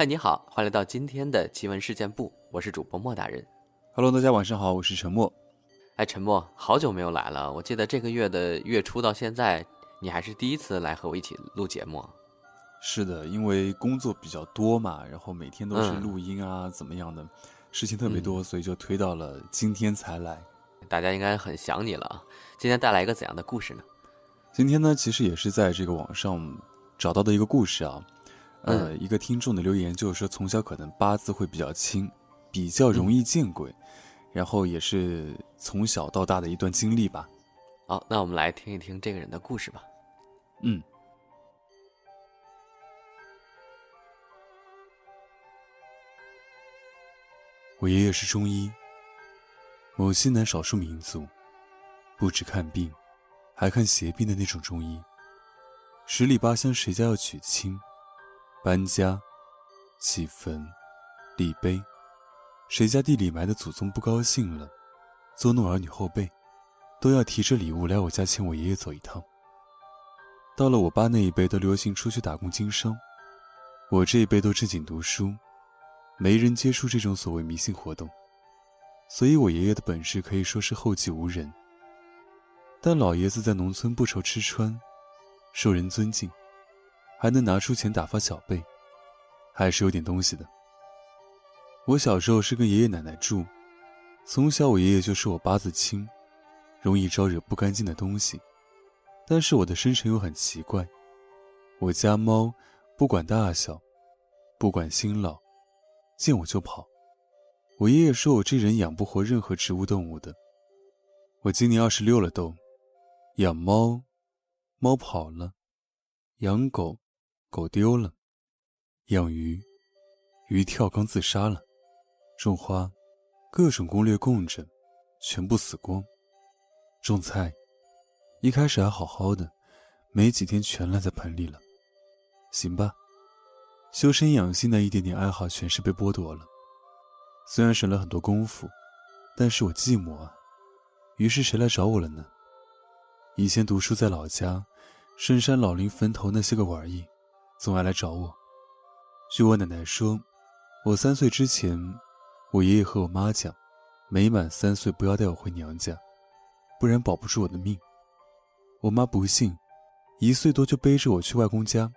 嗨，你好，欢迎来到今天的奇闻事件部，我是主播莫大人。Hello，大家晚上好，我是陈默。哎，陈默，好久没有来了，我记得这个月的月初到现在，你还是第一次来和我一起录节目。是的，因为工作比较多嘛，然后每天都是嗯录音啊，怎么样的，事情特别多，所以就推到了今天才来。大家应该很想你了啊！今天带来一个怎样的故事呢？今天呢，其实也是在这个网上找到的一个故事啊，呃，一个听众的留言就是说，从小可能八字会比较轻，比较容易见鬼，然后也是从小到大的一段经历吧。好，那我们来听一听这个人的故事吧。嗯，我爷爷是中医，某西南少数民族，不止看病，还看邪病的那种中医。十里八乡谁家要娶亲、搬家、起坟、立碑，谁家地里埋的祖宗不高兴了，捉弄儿女后辈，都要提着礼物来我家请我爷爷走一趟。到了我爸那一辈，都流行出去打工经商，我这一辈都正经读书，没人接触这种所谓迷信活动，所以我爷爷的本事可以说是后继无人。但老爷子在农村不愁吃穿，受人尊敬，还能拿出钱打发小辈，还是有点东西的。我小时候是跟爷爷奶奶住，从小我爷爷就说我八字轻，容易招惹不干净的东西。但是我的生辰又很奇怪，我家猫不管大小，不管新老，见我就跑。我爷爷说我这人养不活任何植物动物的。我今年二十六了都，养猫，猫跑了；养狗，狗丢了；养鱼，鱼跳缸自杀了；种花，各种攻略供着，全部死光；种菜。一开始还好好的，没几天全烂在盆里了。行吧，修身养性的一点点爱好全是被剥夺了。虽然省了很多功夫，但是我寂寞啊。于是谁来找我了呢？以前读书在老家，深山老林坟头那些个玩意，总爱来找我。据我奶奶说，我三岁之前，我爷爷和我妈讲，没满三岁不要带我回娘家，不然保不住我的命。我妈不信，一岁多就背着我去外公家。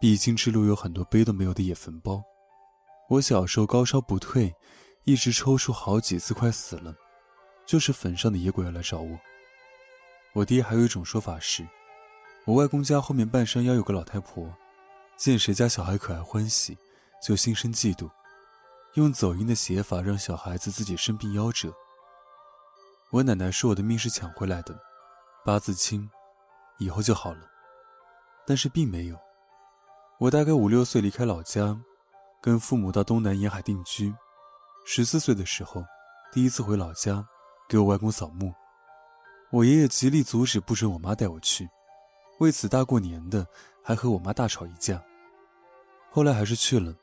必经之路有很多背都没有的野坟包。我小时候高烧不退，一直抽搐好几次，快死了，就是坟上的野鬼要来找我。我爹还有一种说法是，我外公家后面半山腰有个老太婆，见谁家小孩可爱欢喜，就心生嫉妒，用走阴的邪法让小孩子自己生病夭折。我奶奶说我的命是抢回来的。八字轻，以后就好了，但是并没有。我大概五六岁离开老家，跟父母到东南沿海定居。十四岁的时候，第一次回老家，给我外公扫墓。我爷爷极力阻止，不准我妈带我去。为此大过年的还和我妈大吵一架。后来还是去了，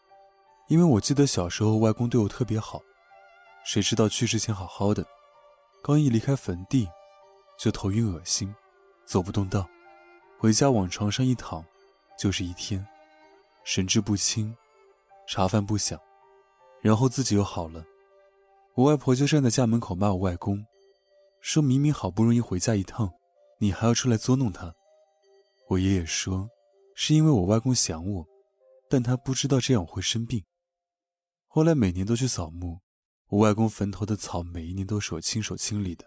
因为我记得小时候外公对我特别好。谁知道去之前好好的，刚一离开坟地。就头晕恶心，走不动道，回家往床上一躺，就是一天，神志不清，茶饭不想，然后自己又好了。我外婆就站在家门口骂我外公，说明明好不容易回家一趟，你还要出来捉弄他。我爷爷说，是因为我外公想我，但他不知道这样我会生病。后来每年都去扫墓，我外公坟头的草每一年都是我亲手清理的。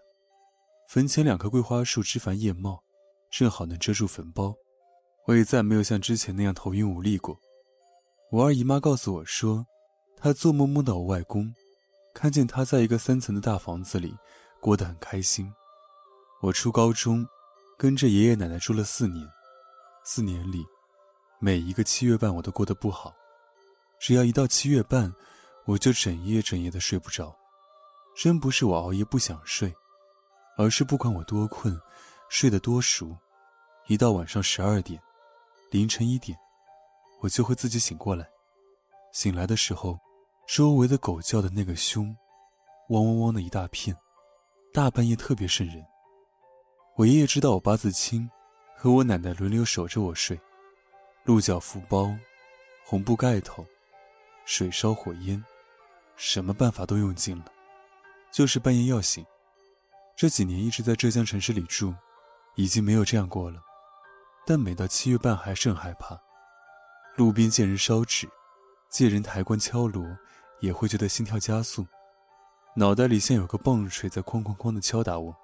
坟前两棵桂花树枝繁叶茂，正好能遮住坟包。我也再没有像之前那样头晕无力过。我二姨妈告诉我说，她做梦梦到我外公，看见他在一个三层的大房子里过得很开心。我初高中，跟着爷爷奶奶住了四年，四年里，每一个七月半我都过得不好。只要一到七月半，我就整夜整夜的睡不着。真不是我熬夜不想睡。而是不管我多困，睡得多熟，一到晚上十二点、凌晨一点，我就会自己醒过来。醒来的时候，周围的狗叫的那个凶，汪汪汪的一大片，大半夜特别瘆人。我爷爷知道我八字轻，和我奶奶轮流守着我睡，鹿角福包、红布盖头、水烧火烟，什么办法都用尽了，就是半夜要醒。这几年一直在浙江城市里住，已经没有这样过了，但每到七月半还是很害怕。路边见人烧纸，见人抬棺敲锣，也会觉得心跳加速，脑袋里像有个棒槌在哐哐哐的敲打我。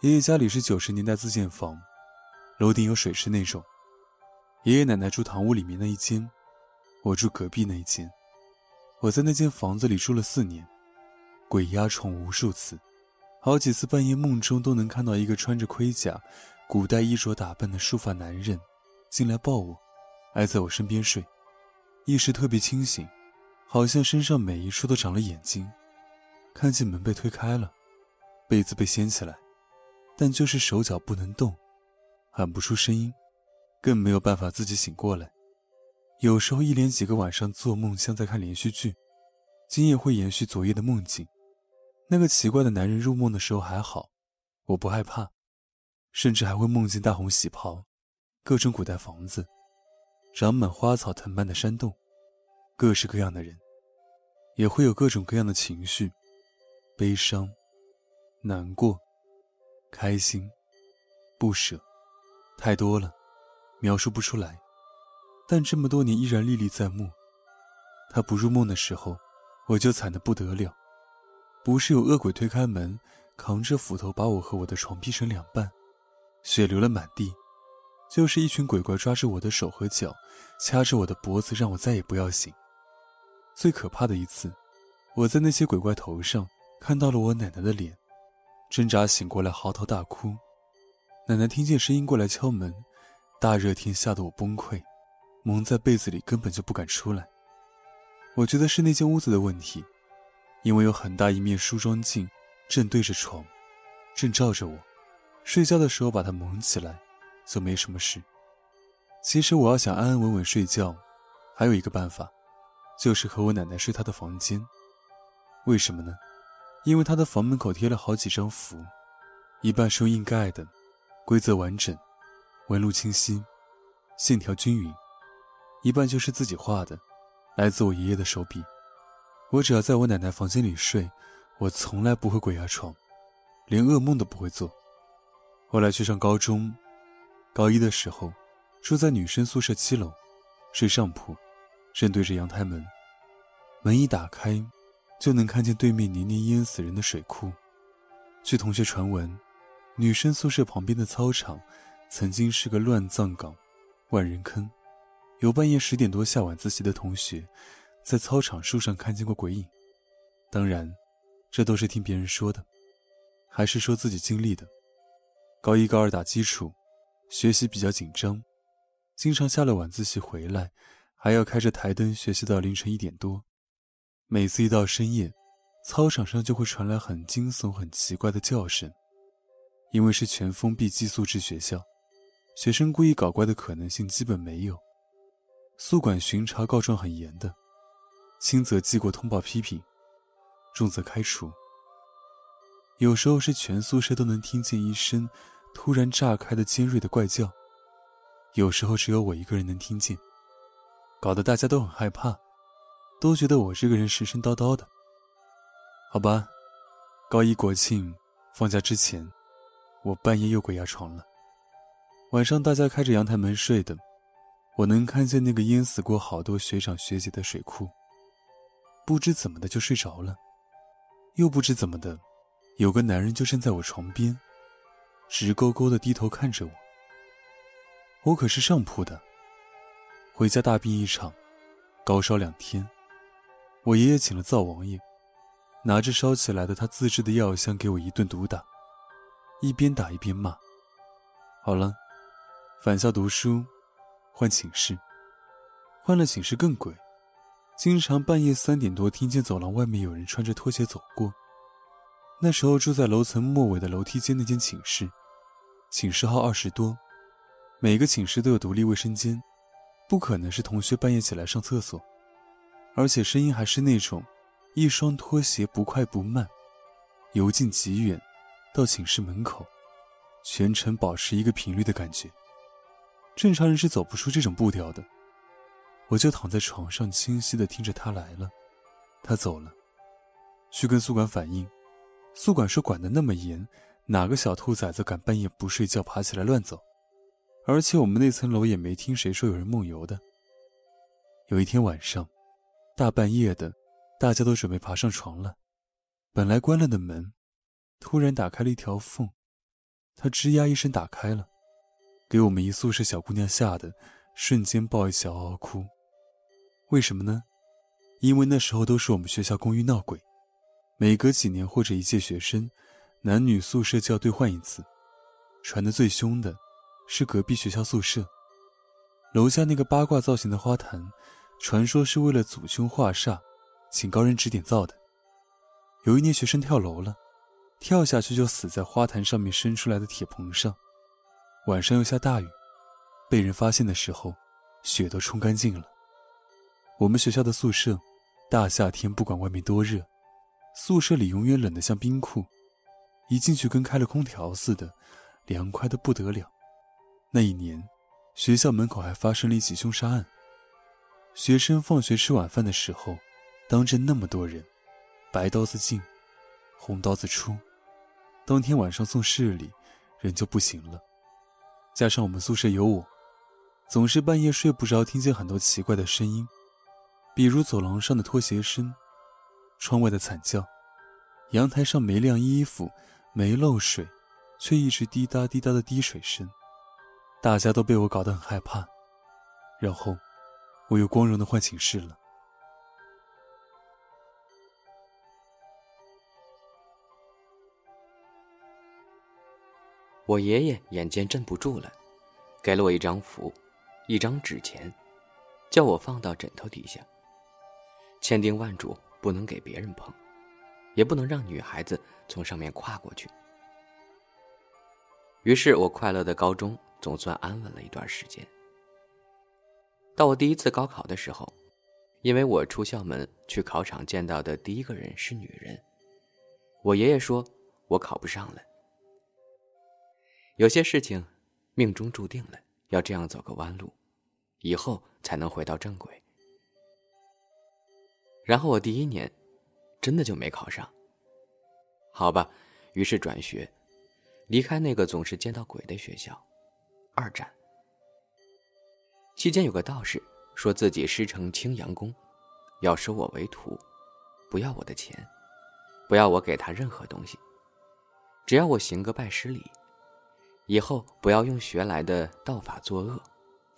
爷爷家里是九十年代自建房，楼顶有水池那种。爷爷奶奶住堂屋里面那一间，我住隔壁那一间。我在那间房子里住了四年，鬼压床无数次，好几次半夜梦中都能看到一个穿着盔甲、古代衣着打扮的束发男人进来抱我，挨在我身边睡，意识特别清醒，好像身上每一处都长了眼睛，看见门被推开了，被子被掀起来，但就是手脚不能动，喊不出声音。更没有办法自己醒过来，有时候一连几个晚上做梦像在看连续剧，今夜会延续昨夜的梦境。那个奇怪的男人入梦的时候还好，我不害怕，甚至还会梦见大红喜袍，各种古代房子，长满花草藤蔓的山洞，各式各样的人，也会有各种各样的情绪，悲伤、难过、开心、不舍，太多了。描述不出来，但这么多年依然历历在目。他不入梦的时候，我就惨得不得了。不是有恶鬼推开门，扛着斧头把我和我的床劈成两半，血流了满地；就是一群鬼怪抓着我的手和脚，掐着我的脖子，让我再也不要醒。最可怕的一次，我在那些鬼怪头上看到了我奶奶的脸，挣扎醒过来，嚎啕大哭。奶奶听见声音过来敲门。大热天吓得我崩溃，蒙在被子里根本就不敢出来。我觉得是那间屋子的问题，因为有很大一面梳妆镜正对着床，正照着我。睡觉的时候把它蒙起来，就没什么事。其实我要想安安稳稳睡觉，还有一个办法，就是和我奶奶睡她的房间。为什么呢？因为她的房门口贴了好几张符，一半是用硬盖的，规则完整。纹路清晰，线条均匀，一半就是自己画的，来自我爷爷的手笔。我只要在我奶奶房间里睡，我从来不会鬼压床，连噩梦都不会做。后来去上高中，高一的时候，住在女生宿舍七楼，睡上铺，正对着阳台门，门一打开，就能看见对面年年淹死人的水库。据同学传闻，女生宿舍旁边的操场。曾经是个乱葬岗、万人坑，有半夜十点多下晚自习的同学，在操场树上看见过鬼影。当然，这都是听别人说的，还是说自己经历的。高一、高二打基础，学习比较紧张，经常下了晚自习回来，还要开着台灯学习到凌晨一点多。每次一到深夜，操场上就会传来很惊悚、很奇怪的叫声，因为是全封闭寄宿制学校。学生故意搞怪的可能性基本没有，宿管巡查告状很严的，轻则记过通报批评，重则开除。有时候是全宿舍都能听见一声突然炸开的尖锐的怪叫，有时候只有我一个人能听见，搞得大家都很害怕，都觉得我这个人神神叨叨的。好吧，高一国庆放假之前，我半夜又鬼压床了。晚上大家开着阳台门睡的，我能看见那个淹死过好多学长学姐的水库。不知怎么的就睡着了，又不知怎么的，有个男人就站在我床边，直勾勾的低头看着我。我可是上铺的，回家大病一场，高烧两天，我爷爷请了灶王爷，拿着烧起来的他自制的药箱给我一顿毒打，一边打一边骂：“好了。”返校读书，换寝室，换了寝室更鬼，经常半夜三点多听见走廊外面有人穿着拖鞋走过。那时候住在楼层末尾的楼梯间那间寝室，寝室号二十多，每个寝室都有独立卫生间，不可能是同学半夜起来上厕所，而且声音还是那种，一双拖鞋不快不慢，由近及远，到寝室门口，全程保持一个频率的感觉。正常人是走不出这种步调的。我就躺在床上，清晰的听着他来了，他走了，去跟宿管反映。宿管说管得那么严，哪个小兔崽子敢半夜不睡觉爬起来乱走？而且我们那层楼也没听谁说有人梦游的。有一天晚上，大半夜的，大家都准备爬上床了，本来关了的门，突然打开了一条缝，他吱呀一声打开了，给我们一宿舍小姑娘吓得瞬间抱一起嗷嗷哭。为什么呢？因为那时候都是我们学校公寓闹鬼，每隔几年或者一届学生，男女宿舍就要兑换一次。传的最凶的，是隔壁学校宿舍，楼下那个八卦造型的花坛，传说是为了祖凶化煞，请高人指点造的。有一年学生跳楼了，跳下去就死在花坛上面伸出来的铁棚上。晚上又下大雨，被人发现的时候，雪都冲干净了。我们学校的宿舍，大夏天不管外面多热，宿舍里永远冷得像冰库，一进去跟开了空调似的，凉快的不得了。那一年，学校门口还发生了一起凶杀案。学生放学吃晚饭的时候，当着那么多人，白刀子进，红刀子出，当天晚上送市里，人就不行了。加上我们宿舍有我，总是半夜睡不着，听见很多奇怪的声音。比如走廊上的拖鞋声，窗外的惨叫，阳台上没晾衣服、没漏水，却一直滴答滴答的滴水声，大家都被我搞得很害怕。然后，我又光荣的换寝室了。我爷爷眼见镇不住了，给了我一张符，一张纸钱，叫我放到枕头底下。千叮万嘱，不能给别人碰，也不能让女孩子从上面跨过去。于是我快乐的高中总算安稳了一段时间。到我第一次高考的时候，因为我出校门去考场见到的第一个人是女人，我爷爷说我考不上了。有些事情，命中注定了要这样走个弯路，以后才能回到正轨。然后我第一年，真的就没考上。好吧，于是转学，离开那个总是见到鬼的学校。二战期间，有个道士说自己师承青阳宫，要收我为徒，不要我的钱，不要我给他任何东西，只要我行个拜师礼，以后不要用学来的道法作恶，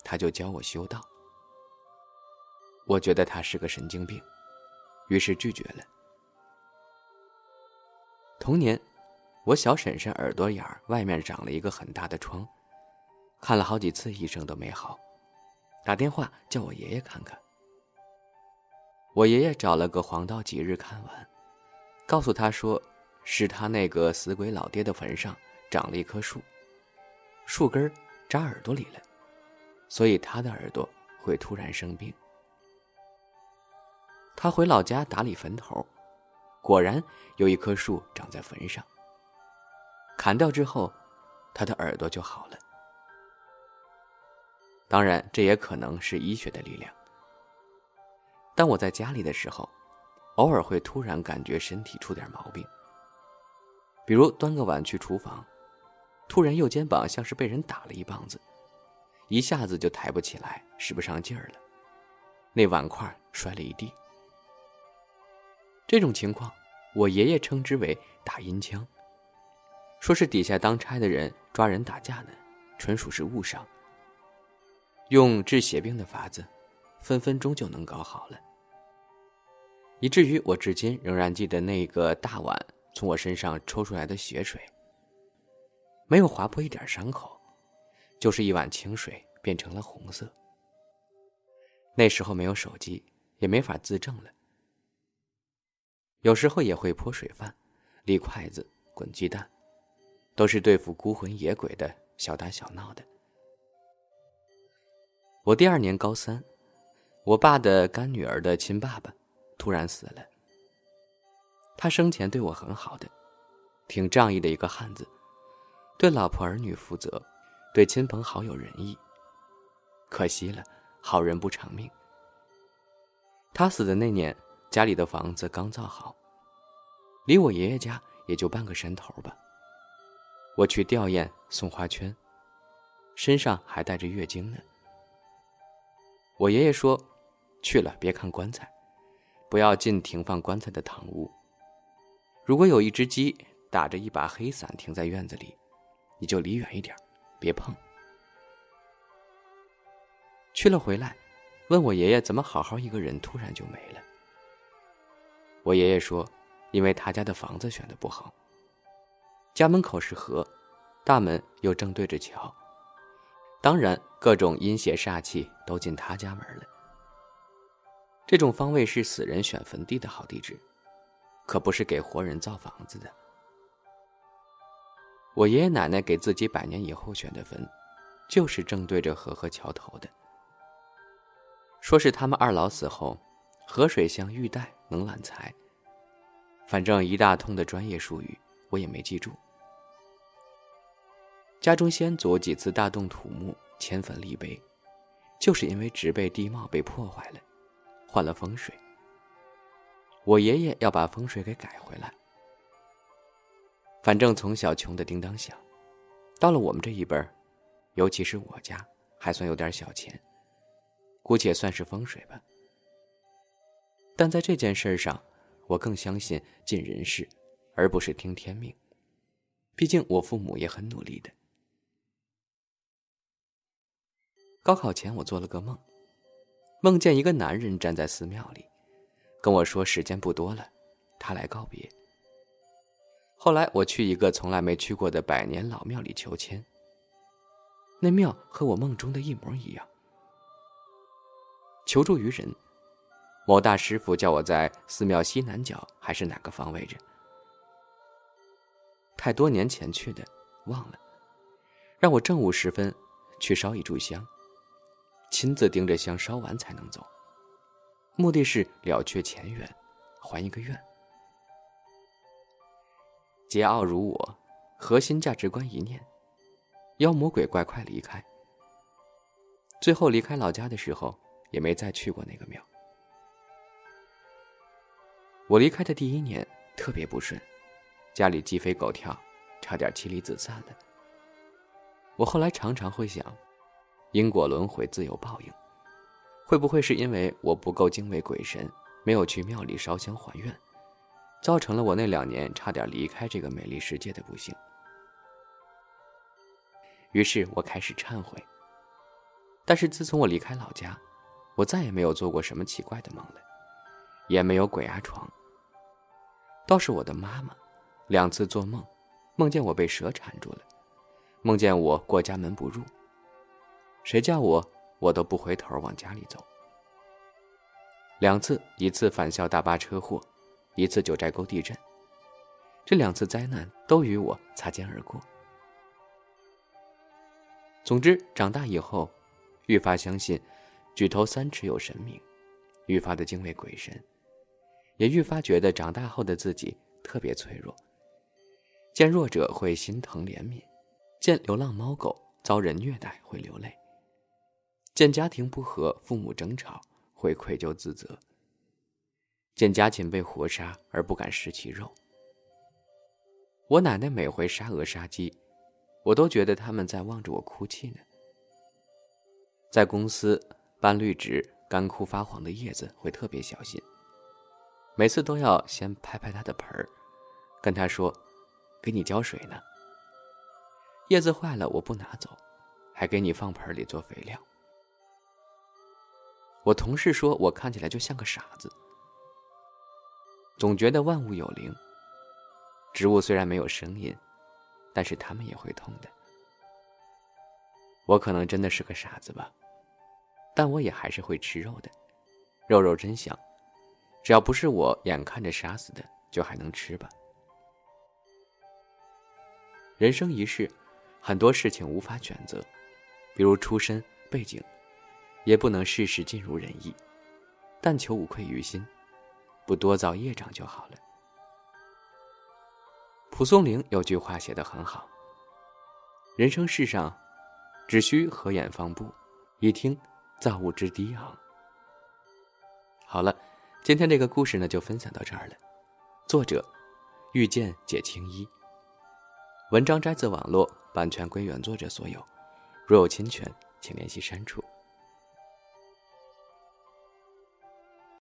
他就教我修道。我觉得他是个神经病。于是拒绝了。同年，我小婶婶耳朵眼儿外面长了一个很大的疮，看了好几次医生都没好，打电话叫我爷爷看看。我爷爷找了个黄道吉日看完，告诉他说，是他那个死鬼老爹的坟上长了一棵树，树根扎耳朵里了，所以他的耳朵会突然生病。他回老家打理坟头，果然有一棵树长在坟上。砍掉之后，他的耳朵就好了。当然，这也可能是医学的力量。当我在家里的时候，偶尔会突然感觉身体出点毛病，比如端个碗去厨房，突然右肩膀像是被人打了一棒子，一下子就抬不起来，使不上劲儿了，那碗筷摔了一地。这种情况，我爷爷称之为打阴枪，说是底下当差的人抓人打架呢，纯属是误伤。用治邪病的法子，分分钟就能搞好了。以至于我至今仍然记得那个大碗从我身上抽出来的血水，没有划破一点伤口，就是一碗清水变成了红色。那时候没有手机，也没法自证了。有时候也会泼水饭、立筷子、滚鸡蛋，都是对付孤魂野鬼的小打小闹的。我第二年高三，我爸的干女儿的亲爸爸突然死了。他生前对我很好的，挺仗义的一个汉子，对老婆儿女负责，对亲朋好友仁义。可惜了，好人不长命，他死的那年，家里的房子刚造好，离我爷爷家也就半个山头吧。我去吊唁送花圈，身上还带着月经呢。我爷爷说：“去了别看棺材，不要进停放棺材的堂屋。如果有一只鸡打着一把黑伞停在院子里，你就离远一点，别碰。”去了回来，问我爷爷怎么好好一个人突然就没了。我爷爷说：“因为他家的房子选的不好。家门口是河，大门又正对着桥，当然各种阴邪煞气都进他家门了。这种方位是死人选坟地的好地址，可不是给活人造房子的。我爷爷奶奶给自己百年以后选的坟，就是正对着河和桥头的。”说是他们二老死后，河水像玉带，能揽财。反正一大通的专业术语，我也没记住。家中先祖几次大动土木，迁坟立碑，就是因为植被地貌被破坏了，换了风水。我爷爷要把风水给改回来。反正从小穷的叮当响，到了我们这一辈儿，尤其是我家，还算有点小钱。姑且算是风水吧，但在这件事上，我更相信尽人事，而不是听天命。毕竟我父母也很努力的。高考前，我做了个梦，梦见一个男人站在寺庙里，跟我说时间不多了，他来告别。后来我去一个从来没去过的百年老庙里求签，那庙和我梦中的一模一样。求助于人，某大师傅叫我在寺庙西南角还是哪个方位着？太多年前去的，忘了。让我正午时分去烧一炷香，亲自盯着香烧完才能走。目的是了却前缘，还一个愿。桀骜如我，核心价值观一念，妖魔鬼怪快离开。最后离开老家的时候。也没再去过那个庙。我离开的第一年特别不顺，家里鸡飞狗跳，差点妻离子散了。我后来常常会想，因果轮回自有报应，会不会是因为我不够敬畏鬼神，没有去庙里烧香还愿，造成了我那两年差点离开这个美丽世界的不幸？于是我开始忏悔。但是自从我离开老家，我再也没有做过什么奇怪的梦了，也没有鬼压床。倒是我的妈妈，两次做梦，梦见我被蛇缠住了，梦见我过家门不入。谁叫我，我都不回头往家里走。两次，一次返校大巴车祸，一次九寨沟地震。这两次灾难都与我擦肩而过。总之，长大以后，愈发相信。举头三尺有神明，愈发的敬畏鬼神，也愈发觉得长大后的自己特别脆弱。见弱者会心疼怜悯，见流浪猫狗遭人虐待会流泪，见家庭不和父母争吵会愧疚自责，见家禽被活杀而不敢食其肉。我奶奶每回杀鹅杀鸡，我都觉得他们在望着我哭泣呢。在公司。搬绿植，干枯发黄的叶子会特别小心。每次都要先拍拍它的盆儿，跟他说：“给你浇水呢。”叶子坏了，我不拿走，还给你放盆里做肥料。我同事说我看起来就像个傻子，总觉得万物有灵。植物虽然没有声音，但是它们也会痛的。我可能真的是个傻子吧。但我也还是会吃肉的，肉肉真香，只要不是我眼看着杀死的，就还能吃吧。人生一世，很多事情无法选择，比如出身背景，也不能事事尽如人意，但求无愧于心，不多造业障就好了。蒲松龄有句话写得很好：人生世上，只需合眼方步，一听。造物之低昂。好了，今天这个故事呢就分享到这儿了。作者：遇见解青衣。文章摘自网络，版权归原作者所有。若有侵权，请联系删除。